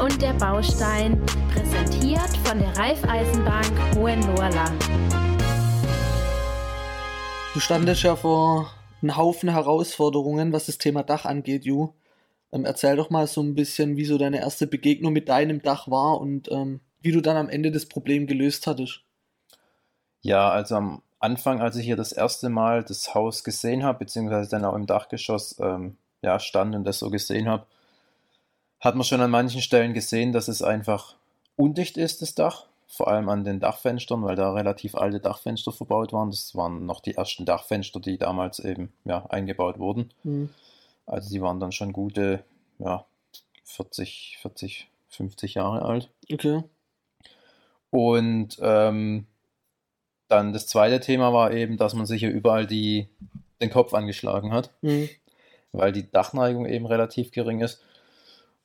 Und der Baustein, präsentiert von der Raiffeisenbank Hohenlohrland. Du standest ja vor einem Haufen Herausforderungen, was das Thema Dach angeht, Ju. Ähm, erzähl doch mal so ein bisschen, wie so deine erste Begegnung mit deinem Dach war und ähm, wie du dann am Ende das Problem gelöst hattest. Ja, also am Anfang, als ich hier das erste Mal das Haus gesehen habe, beziehungsweise dann auch im Dachgeschoss ähm, ja, stand und das so gesehen habe, hat man schon an manchen Stellen gesehen, dass es einfach undicht ist, das Dach. Vor allem an den Dachfenstern, weil da relativ alte Dachfenster verbaut waren. Das waren noch die ersten Dachfenster, die damals eben ja, eingebaut wurden. Mhm. Also die waren dann schon gute ja, 40, 40, 50 Jahre alt. Okay. Und ähm, dann das zweite Thema war eben, dass man sich hier überall die, den Kopf angeschlagen hat, mhm. weil die Dachneigung eben relativ gering ist.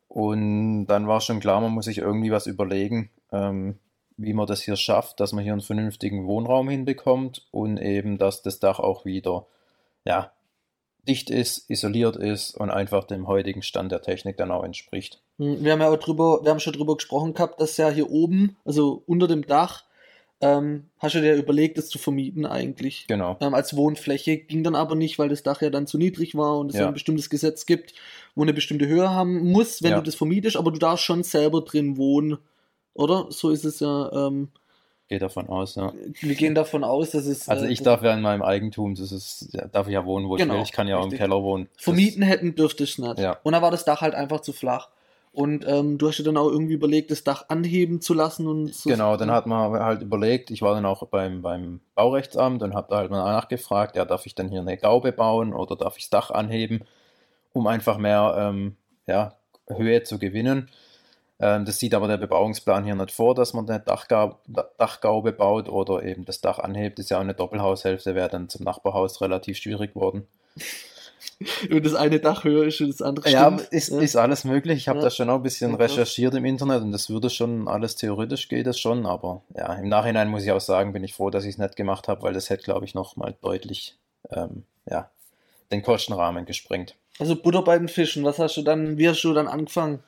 Und dann war schon klar, man muss sich irgendwie was überlegen, ähm, wie man das hier schafft, dass man hier einen vernünftigen Wohnraum hinbekommt und eben, dass das Dach auch wieder ja, dicht ist, isoliert ist und einfach dem heutigen Stand der Technik dann auch entspricht. Hm, wir haben ja auch drüber, wir haben schon drüber gesprochen gehabt, dass ja hier oben, also unter dem Dach, ähm, hast du dir überlegt, das zu vermieten eigentlich. Genau. Ähm, als Wohnfläche ging dann aber nicht, weil das Dach ja dann zu niedrig war und es ja. ein bestimmtes Gesetz gibt, wo eine bestimmte Höhe haben muss, wenn ja. du das vermietest, aber du darfst schon selber drin wohnen, oder? So ist es ja. Ähm, Gehe davon aus, ja. Wir gehen davon aus, dass es. Also ich äh, darf ja in meinem Eigentum, das ist, darf ich ja wohnen, wo genau, ich will. Ich kann ja auch richtig. im Keller wohnen. Vermieten das, hätten dürfte ich nicht. Ja. Und da war das Dach halt einfach zu flach. Und ähm, du hast dir dann auch irgendwie überlegt, das Dach anheben zu lassen und so. Genau, dann hat man halt überlegt, ich war dann auch beim, beim Baurechtsamt und habe da halt mal nachgefragt, ja, darf ich dann hier eine Gaube bauen oder darf ich das Dach anheben, um einfach mehr ähm, ja, Höhe zu gewinnen. Ähm, das sieht aber der Bebauungsplan hier nicht vor, dass man eine Dachgaube, Dachgaube baut oder eben das Dach anhebt. Das ist ja auch eine Doppelhaushälfte, wäre dann zum Nachbarhaus relativ schwierig geworden. Und das eine Dach höher ist und das andere Ja, ist, ja. ist alles möglich. Ich habe ja. da schon auch ein bisschen recherchiert im Internet und das würde schon alles theoretisch geht das schon, aber ja, im Nachhinein muss ich auch sagen, bin ich froh, dass ich es nicht gemacht habe, weil das hätte, glaube ich, noch mal deutlich ähm, ja, den Kostenrahmen gesprengt. Also Butter bei den Fischen, was hast du dann, wie hast du dann angefangen?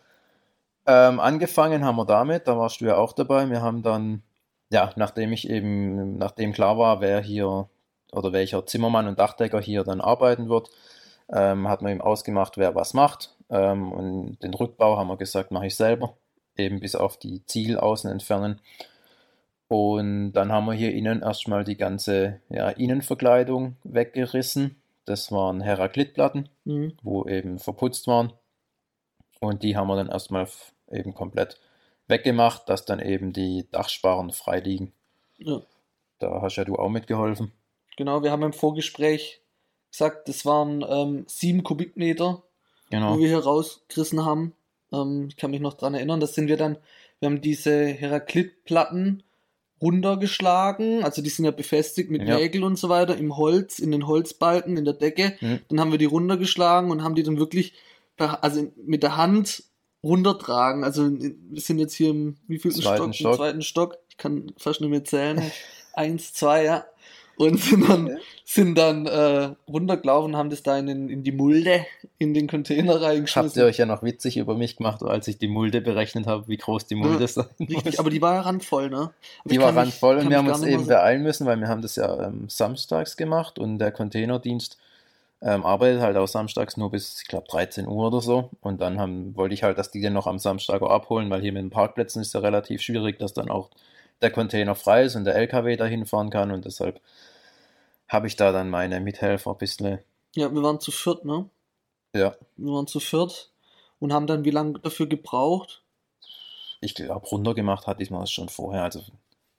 Ähm, angefangen haben wir damit, da warst du ja auch dabei. Wir haben dann, ja, nachdem ich eben, nachdem klar war, wer hier oder welcher Zimmermann und Dachdecker hier dann arbeiten wird, ähm, hat man ihm ausgemacht, wer was macht. Ähm, und den Rückbau haben wir gesagt, mache ich selber, eben bis auf die Zielaußen entfernen. Und dann haben wir hier innen erstmal die ganze ja, Innenverkleidung weggerissen. Das waren Heraklitplatten, mhm. wo eben verputzt waren. Und die haben wir dann erstmal eben komplett weggemacht, dass dann eben die Dachsparren frei liegen. Ja. Da hast ja du auch mitgeholfen. Genau, wir haben im Vorgespräch gesagt, das waren ähm, sieben Kubikmeter, genau. wo wir hier rausgerissen haben. Ähm, ich kann mich noch daran erinnern, das sind wir dann, wir haben diese Heraklitplatten runtergeschlagen, also die sind ja befestigt mit ja. Nägel und so weiter im Holz, in den Holzbalken, in der Decke. Mhm. Dann haben wir die runtergeschlagen und haben die dann wirklich also mit der Hand runtertragen. Also wir sind jetzt hier im wievielten Stock? Stock? Im zweiten Stock. Ich kann fast nicht mehr zählen. Eins, zwei, ja. Und sind dann, sind dann äh, runtergelaufen, haben das da in, in die Mulde, in den Container reingeschmissen. Habt ihr euch ja noch witzig über mich gemacht, als ich die Mulde berechnet habe, wie groß die Mulde ja, sein Richtig, aber die war ja randvoll, ne? Aber die war randvoll und wir haben uns eben beeilen müssen, weil wir haben das ja ähm, samstags gemacht und der Containerdienst ähm, arbeitet halt auch samstags nur bis, ich glaube, 13 Uhr oder so. Und dann haben, wollte ich halt, dass die den noch am Samstag auch abholen, weil hier mit den Parkplätzen ist ja relativ schwierig, dass dann auch der Container frei ist und der LKW dahin fahren kann. Und deshalb habe ich da dann meine Mithelfer ein bisschen. Ja, wir waren zu viert, ne? Ja. Wir waren zu viert und haben dann wie lange dafür gebraucht? Ich glaube, runtergemacht hatte ich mal schon vorher, also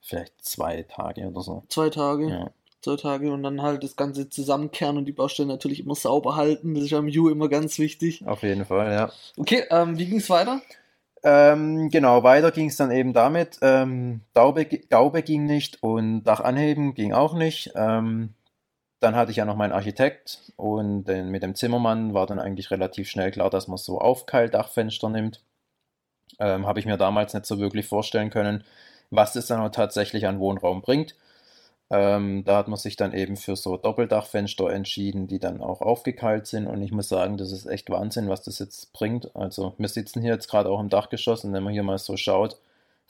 vielleicht zwei Tage oder so. Zwei Tage? Ja zwei Tage und dann halt das Ganze zusammenkehren und die Baustelle natürlich immer sauber halten. Das ist am Ju immer ganz wichtig. Auf jeden Fall, ja. Okay, ähm, wie ging es weiter? Ähm, genau, weiter ging es dann eben damit. Ähm, Gaube, Gaube ging nicht und Dach anheben ging auch nicht. Ähm, dann hatte ich ja noch meinen Architekt und den, mit dem Zimmermann war dann eigentlich relativ schnell klar, dass man so Aufkeildachfenster nimmt. Ähm, Habe ich mir damals nicht so wirklich vorstellen können, was das dann tatsächlich an Wohnraum bringt. Ähm, da hat man sich dann eben für so Doppeldachfenster entschieden, die dann auch aufgekeilt sind. Und ich muss sagen, das ist echt Wahnsinn, was das jetzt bringt. Also wir sitzen hier jetzt gerade auch im Dachgeschoss und wenn man hier mal so schaut,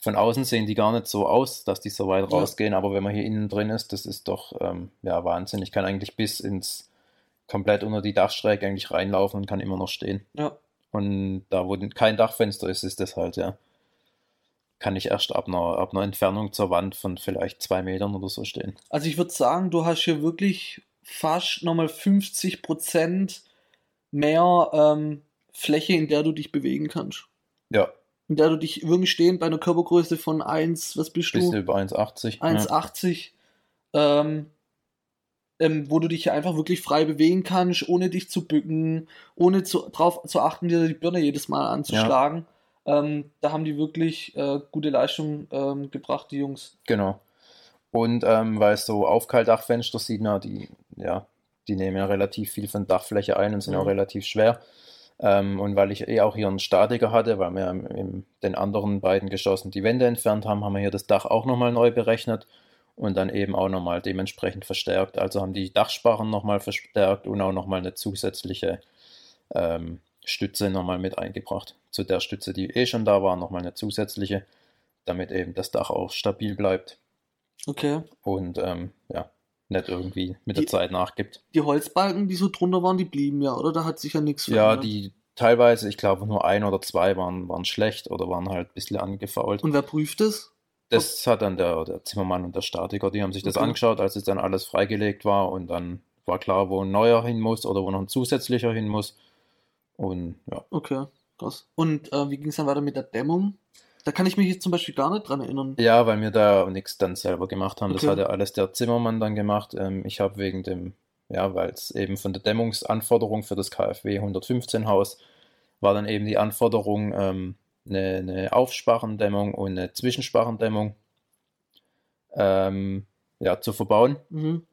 von außen sehen die gar nicht so aus, dass die so weit ja. rausgehen, aber wenn man hier innen drin ist, das ist doch ähm, ja, Wahnsinn. Ich kann eigentlich bis ins komplett unter die Dachschräge eigentlich reinlaufen und kann immer noch stehen. Ja. Und da, wo kein Dachfenster ist, ist das halt, ja kann ich erst ab einer, ab einer Entfernung zur Wand von vielleicht zwei Metern oder so stehen. Also ich würde sagen, du hast hier wirklich fast nochmal 50 Prozent mehr ähm, Fläche, in der du dich bewegen kannst. Ja. In der du dich wirklich stehend bei einer Körpergröße von 1, was bist du? Bisschen über 1,80. 1,80. Ja. Ähm, ähm, wo du dich einfach wirklich frei bewegen kannst, ohne dich zu bücken, ohne zu, drauf zu achten, dir die Birne jedes Mal anzuschlagen. Ja. Ähm, da haben die wirklich äh, gute Leistung ähm, gebracht, die Jungs. Genau. Und ähm, weil so Aufkaltdachfenster sieht man, die, ja, die nehmen ja relativ viel von Dachfläche ein und sind mhm. auch relativ schwer. Ähm, und weil ich eh auch hier einen Statiker hatte, weil wir in den anderen beiden Geschossen die Wände entfernt haben, haben wir hier das Dach auch nochmal neu berechnet und dann eben auch nochmal dementsprechend verstärkt. Also haben die Dachsparren nochmal verstärkt und auch nochmal eine zusätzliche ähm, Stütze nochmal mit eingebracht. Zu der Stütze, die eh schon da war, nochmal eine zusätzliche, damit eben das Dach auch stabil bleibt. Okay. Und ähm, ja, nicht irgendwie mit die, der Zeit nachgibt. Die Holzbalken, die so drunter waren, die blieben ja, oder? Da hat sich ja nichts verändert. Ja, die teilweise, ich glaube nur ein oder zwei waren, waren schlecht oder waren halt ein bisschen angefault. Und wer prüft das? Das hat dann der, der Zimmermann und der Statiker, die haben sich das okay. angeschaut, als es dann alles freigelegt war und dann war klar, wo ein neuer hin muss oder wo noch ein zusätzlicher hin muss. Und ja. Okay, krass. Und äh, wie ging es dann weiter mit der Dämmung? Da kann ich mich jetzt zum Beispiel gar nicht dran erinnern. Ja, weil wir da nichts dann selber gemacht haben. Okay. Das hat ja alles der Zimmermann dann gemacht. Ähm, ich habe wegen dem, ja, weil es eben von der Dämmungsanforderung für das KfW 115 Haus war dann eben die Anforderung, ähm, eine, eine Aufsparrendämmung und eine Zwischensparrendämmung ähm, ja, zu verbauen. Mhm.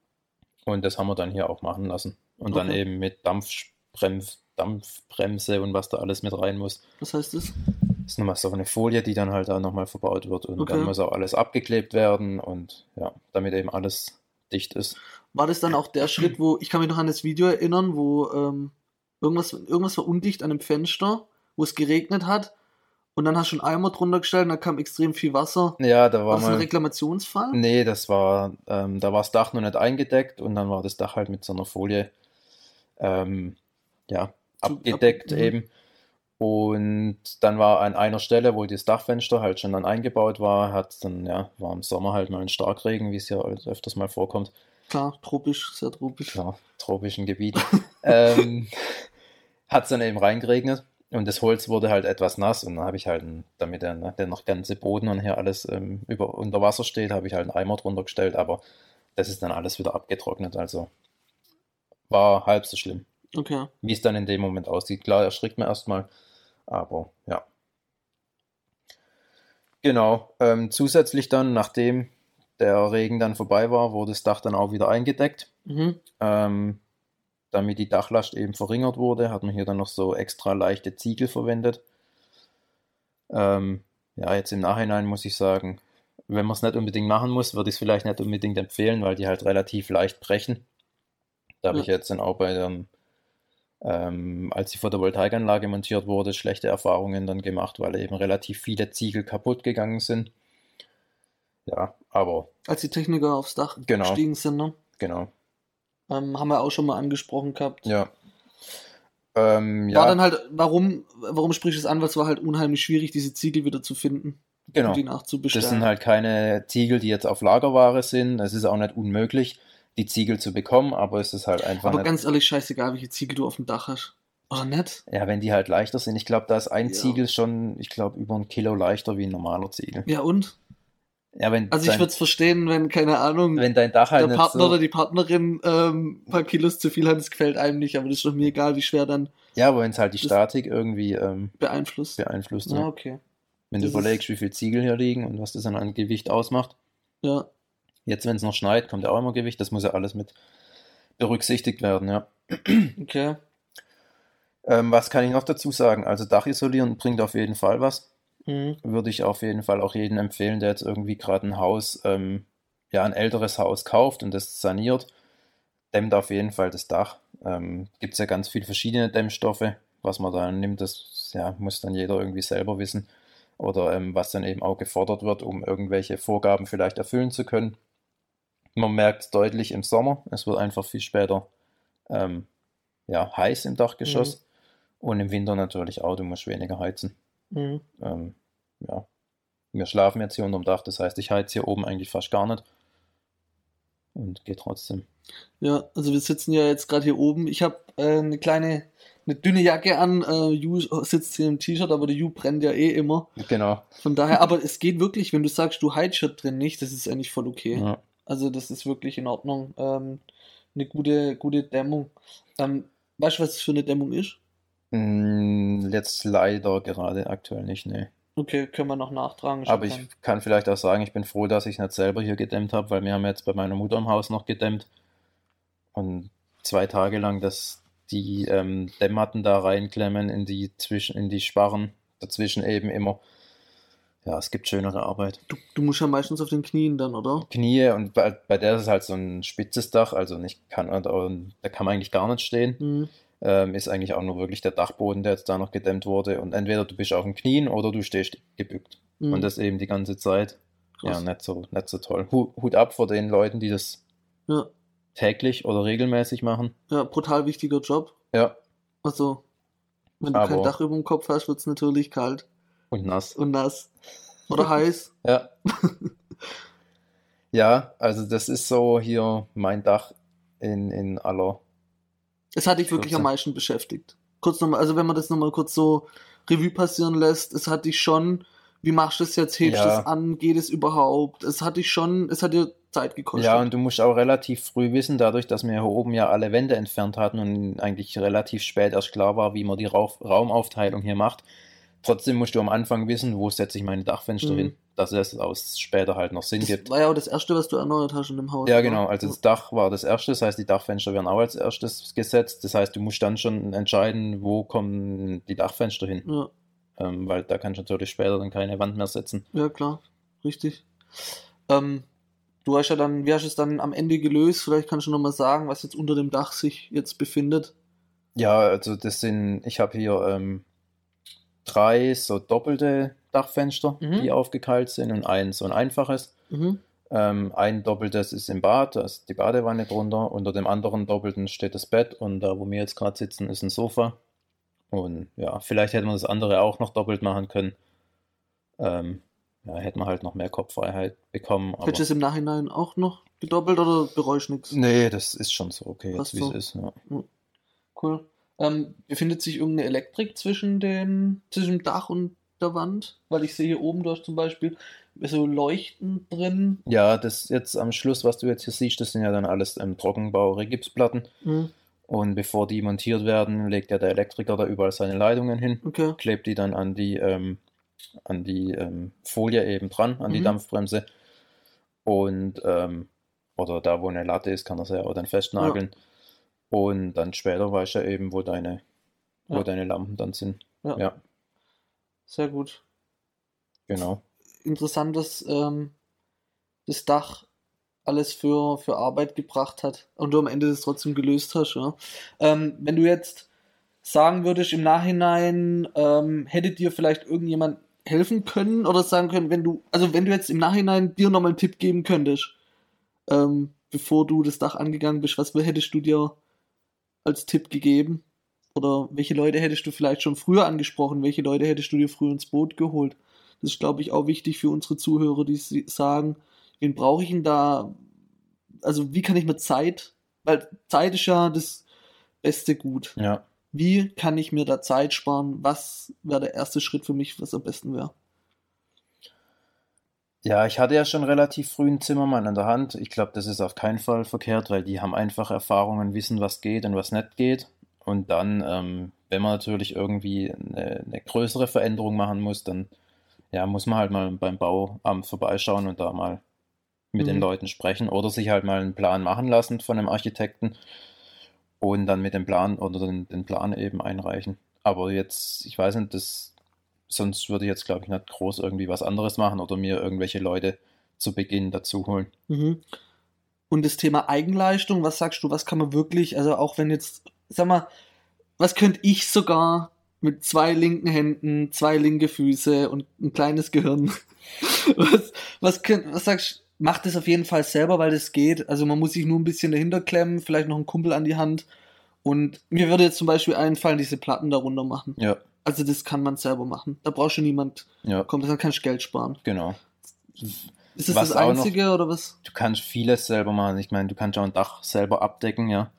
Und das haben wir dann hier auch machen lassen. Und okay. dann eben mit Dampfbremse Dampfbremse und was da alles mit rein muss. Was heißt das? Ist nochmal so eine Folie, die dann halt da nochmal verbaut wird und okay. dann muss auch alles abgeklebt werden und ja, damit eben alles dicht ist. War das dann auch der Schritt, wo, ich kann mich noch an das Video erinnern, wo ähm, irgendwas, irgendwas war undicht an dem Fenster, wo es geregnet hat und dann hast du einen Eimer drunter gestellt und da kam extrem viel Wasser. Ja, da war, war das mal, ein Reklamationsfall? Nee, das war, ähm, da war das Dach noch nicht eingedeckt und dann war das Dach halt mit so einer Folie ähm, ja, abgedeckt ab, mhm. eben. Und dann war an einer Stelle, wo das Dachfenster halt schon dann eingebaut war, hat dann, ja, war im Sommer halt mal ein Starkregen, wie es ja öfters mal vorkommt. Klar, tropisch, sehr tropisch. Klar, tropischen Gebiet. ähm, hat es dann eben reingeregnet und das Holz wurde halt etwas nass und dann habe ich halt, damit der, ne, der noch ganze Boden und hier alles ähm, über, unter Wasser steht, habe ich halt einen Eimer drunter gestellt, aber das ist dann alles wieder abgetrocknet, also war halb so schlimm. Okay. Wie es dann in dem Moment aussieht. Klar, erschrickt man erstmal, aber ja. Genau. Ähm, zusätzlich dann, nachdem der Regen dann vorbei war, wurde das Dach dann auch wieder eingedeckt. Mhm. Ähm, damit die Dachlast eben verringert wurde, hat man hier dann noch so extra leichte Ziegel verwendet. Ähm, ja, jetzt im Nachhinein muss ich sagen, wenn man es nicht unbedingt machen muss, würde ich es vielleicht nicht unbedingt empfehlen, weil die halt relativ leicht brechen. Da habe ja. ich jetzt dann auch bei dem ähm, als die Photovoltaikanlage montiert wurde, schlechte Erfahrungen dann gemacht, weil eben relativ viele Ziegel kaputt gegangen sind. Ja, aber. Als die Techniker aufs Dach genau, gestiegen sind, ne? Genau. Ähm, haben wir auch schon mal angesprochen gehabt. Ja. Ähm, ja. War dann halt, warum, warum sprichst du es an? Weil es war halt unheimlich schwierig, diese Ziegel wieder zu finden. Genau. Und die nachzubestellen. Das sind halt keine Ziegel, die jetzt auf Lagerware sind. Es ist auch nicht unmöglich die Ziegel zu bekommen, aber es ist halt einfach. Aber nicht... ganz ehrlich, scheißegal, welche Ziegel du auf dem Dach hast. Oder nicht? Ja, wenn die halt leichter sind. Ich glaube, da ist ein ja. Ziegel schon, ich glaube, über ein Kilo leichter wie ein normaler Ziegel. Ja, und? Ja, wenn also ich würde es verstehen, wenn, keine Ahnung, wenn dein Dach halt der Partner so oder die Partnerin ähm, ein paar Kilos zu viel hat, das gefällt einem nicht, aber das ist doch mir egal, wie schwer dann. Ja, aber wenn es halt die Statik irgendwie ähm, beeinflusst. Beeinflusst, ja. ja. okay. Wenn das du überlegst, wie viel Ziegel hier liegen und was das dann an Gewicht ausmacht. Ja. Jetzt, wenn es noch schneit, kommt ja auch immer Gewicht. Das muss ja alles mit berücksichtigt werden, ja. Okay. Ähm, was kann ich noch dazu sagen? Also Dach isolieren bringt auf jeden Fall was. Mhm. Würde ich auf jeden Fall auch jedem empfehlen, der jetzt irgendwie gerade ein Haus ähm, ja, ein älteres Haus kauft und das saniert, dämmt auf jeden Fall das Dach. Ähm, Gibt es ja ganz viele verschiedene Dämmstoffe. Was man da nimmt, das ja, muss dann jeder irgendwie selber wissen. Oder ähm, was dann eben auch gefordert wird, um irgendwelche Vorgaben vielleicht erfüllen zu können. Man merkt es deutlich im Sommer. Es wird einfach viel später ähm, ja, heiß im Dachgeschoss. Mhm. Und im Winter natürlich auch, du musst weniger heizen. Mhm. Ähm, ja. Wir schlafen jetzt hier unterm Dach, das heißt, ich heize hier oben eigentlich fast gar nicht. Und geht trotzdem. Ja, also wir sitzen ja jetzt gerade hier oben. Ich habe äh, eine kleine, eine dünne Jacke an. Äh, Ju sitzt hier im T-Shirt, aber der Ju brennt ja eh immer. Genau. Von daher, aber es geht wirklich, wenn du sagst, du heizt drin nicht, das ist eigentlich voll okay. Ja. Also das ist wirklich in Ordnung. Ähm, eine gute, gute Dämmung. Ähm, weißt du, was das für eine Dämmung ist? Mm, jetzt leider gerade aktuell nicht, ne. Okay, können wir noch nachtragen. Aber ich kann vielleicht auch sagen, ich bin froh, dass ich nicht selber hier gedämmt habe, weil wir haben jetzt bei meiner Mutter im Haus noch gedämmt. Und zwei Tage lang, dass die ähm, Dämmmatten da reinklemmen in die, zwischen, in die Sparren, dazwischen eben immer. Ja, es gibt schönere Arbeit. Du, du musst ja meistens auf den Knien dann, oder? Knie und bei, bei der ist es halt so ein spitzes Dach, also nicht kann, da kann man eigentlich gar nicht stehen. Mhm ähm, ist eigentlich auch nur wirklich der Dachboden, der jetzt da noch gedämmt wurde. Und entweder du bist auf den Knien oder du stehst gebückt. Mhm. Und das eben die ganze Zeit. Krass. Ja, nicht so, nicht so toll. Hut ab vor den Leuten, die das ja. täglich oder regelmäßig machen. Ja, brutal wichtiger Job. Ja. Also, wenn du Aber kein Dach über dem Kopf hast, wird es natürlich kalt. Und nass. Und nass. Oder heiß. Ja. ja, also das ist so hier mein Dach in, in aller es hat dich wirklich am meisten beschäftigt. Kurz nochmal, also wenn man das nochmal kurz so Revue passieren lässt, es hat dich schon, wie machst du das jetzt, hebst du ja. es an, geht es überhaupt? Es hat dich schon, es hat dir Zeit gekostet. Ja, und du musst auch relativ früh wissen, dadurch, dass wir hier oben ja alle Wände entfernt hatten und eigentlich relativ spät erst klar war, wie man die Raumaufteilung hier macht. Trotzdem musst du am Anfang wissen, wo setze ich meine Dachfenster mhm. hin dass es aus später halt noch Sinn das gibt. War ja auch das erste, was du erneuert hast in dem Haus. Ja, genau. Also das Dach war das erste, das heißt, die Dachfenster werden auch als erstes gesetzt. Das heißt, du musst dann schon entscheiden, wo kommen die Dachfenster hin. Ja. Ähm, weil da kannst du natürlich später dann keine Wand mehr setzen. Ja, klar. Richtig. Ähm, du hast ja dann, wie hast du es dann am Ende gelöst? Vielleicht kannst du nochmal sagen, was jetzt unter dem Dach sich jetzt befindet. Ja, also das sind, ich habe hier ähm, drei so doppelte Dachfenster, mhm. die aufgekeilt sind und ein so ein einfaches. Mhm. Ähm, ein doppeltes ist im Bad, da ist die Badewanne drunter. Unter dem anderen doppelten steht das Bett und da, wo wir jetzt gerade sitzen, ist ein Sofa. Und ja, vielleicht hätte man das andere auch noch doppelt machen können. Ähm, ja, hätte man halt noch mehr Kopffreiheit bekommen. Hättest du es im Nachhinein auch noch gedoppelt oder bereust nichts? Nee, das ist schon so okay, jetzt, wie so. es ist. Ja. Cool. Ähm, befindet sich irgendeine Elektrik zwischen, den, zwischen dem Dach und der Wand? Weil ich sehe hier oben, du hast zum Beispiel so Leuchten drin. Ja, das jetzt am Schluss, was du jetzt hier siehst, das sind ja dann alles ähm, Trockenbau-Regipsplatten. Mhm. Und bevor die montiert werden, legt ja der Elektriker da überall seine Leitungen hin, okay. klebt die dann an die, ähm, an die ähm, Folie eben dran, an mhm. die Dampfbremse. Und, ähm, oder da, wo eine Latte ist, kann er ja auch dann festnageln. Ja. Und dann später weiß er eben, wo deine, ja. wo deine Lampen dann sind. Ja. ja. Sehr gut. Genau. Interessant, dass ähm, das Dach alles für, für Arbeit gebracht hat und du am Ende das trotzdem gelöst hast. Ja? Ähm, wenn du jetzt sagen würdest im Nachhinein, ähm, hätte dir vielleicht irgendjemand helfen können oder sagen können, wenn du, also wenn du jetzt im Nachhinein dir nochmal einen Tipp geben könntest, ähm, bevor du das Dach angegangen bist, was hättest du dir als Tipp gegeben? Oder welche Leute hättest du vielleicht schon früher angesprochen? Welche Leute hättest du dir früher ins Boot geholt? Das ist, glaube ich, auch wichtig für unsere Zuhörer, die sagen, wen brauche ich denn da? Also, wie kann ich mir Zeit, weil Zeit ist ja das beste Gut. Ja. Wie kann ich mir da Zeit sparen? Was wäre der erste Schritt für mich, was am besten wäre? Ja, ich hatte ja schon relativ früh einen Zimmermann an der Hand. Ich glaube, das ist auf keinen Fall verkehrt, weil die haben einfach Erfahrungen, wissen, was geht und was nicht geht. Und dann, ähm, wenn man natürlich irgendwie eine, eine, größere Veränderung machen muss, dann ja, muss man halt mal beim Bauamt vorbeischauen und da mal mit mhm. den Leuten sprechen oder sich halt mal einen Plan machen lassen von einem Architekten und dann mit dem Plan oder den, den Plan eben einreichen. Aber jetzt, ich weiß nicht, das, sonst würde ich jetzt, glaube ich, nicht groß irgendwie was anderes machen oder mir irgendwelche Leute zu Beginn dazu holen. Mhm. Und das Thema Eigenleistung, was sagst du, was kann man wirklich, also auch wenn jetzt, sag mal, was könnte ich sogar mit zwei linken Händen, zwei linke Füße und ein kleines Gehirn? was, was, könnt, was sagst du, macht es auf jeden Fall selber, weil das geht. Also man muss sich nur ein bisschen dahinter klemmen, vielleicht noch einen Kumpel an die Hand. Und mir würde jetzt zum Beispiel einfallen, diese Platten darunter machen. Ja. Also das kann man selber machen. Da brauchst du niemand. Ja. Kommt, dann kannst du Geld sparen. Genau. Ist das was das Einzige noch, oder was? Du kannst vieles selber machen. Ich meine, du kannst auch ein Dach selber abdecken, ja.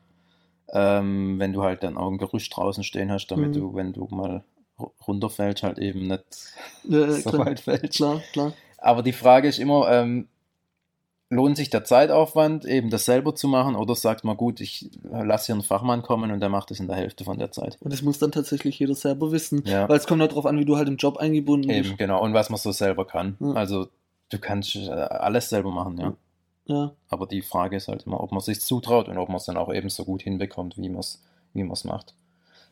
Ähm, wenn du halt dann auch ein Gerüst draußen stehen hast, damit mhm. du, wenn du mal runterfällst, halt eben nicht ja, so klar. weit fällst. Klar, klar. Aber die Frage ist immer, ähm, lohnt sich der Zeitaufwand, eben das selber zu machen, oder sagt man, gut, ich lasse hier einen Fachmann kommen und der macht es in der Hälfte von der Zeit. Und das muss dann tatsächlich jeder selber wissen, ja. weil es kommt darauf an, wie du halt im Job eingebunden bist. Eben, genau, und was man so selber kann. Ja. Also du kannst äh, alles selber machen, ja. ja. Aber die Frage ist halt immer, ob man sich zutraut und ob man es dann auch eben so gut hinbekommt, wie man es wie macht.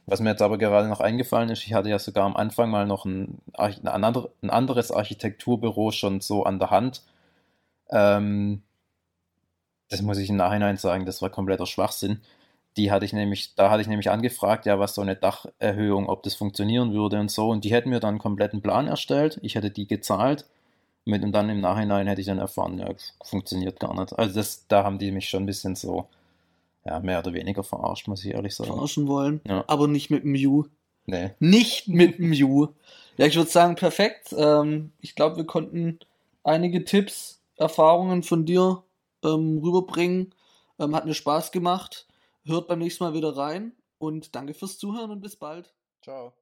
Was mir jetzt aber gerade noch eingefallen ist, ich hatte ja sogar am Anfang mal noch ein, ein, anderes Architekturbüro schon so an der Hand, ähm, das muss ich im Nachhinein sagen, das war kompletter Schwachsinn. Die hatte ich nämlich, da hatte ich nämlich angefragt, ja, was so eine Dacherhöhung, ob das funktionieren würde und so. Und die hätten mir dann einen kompletten Plan erstellt. Ich hätte die gezahlt. Mit, und dann im Nachhinein hätte ich dann erfahren, ja, funktioniert gar nicht. Also das, da haben die mich schon ein bisschen so, ja, mehr oder weniger verarscht, muss ich ehrlich sagen. Verarschen wollen, ja. aber nicht mit dem Mew. Nee. Nicht mit dem Mew. Ja, ich würde sagen, perfekt. Ähm, ich glaube, wir konnten einige Tipps Erfahrungen von dir ähm, rüberbringen. Ähm, hat mir Spaß gemacht. Hört beim nächsten Mal wieder rein und danke fürs Zuhören und bis bald. Ciao.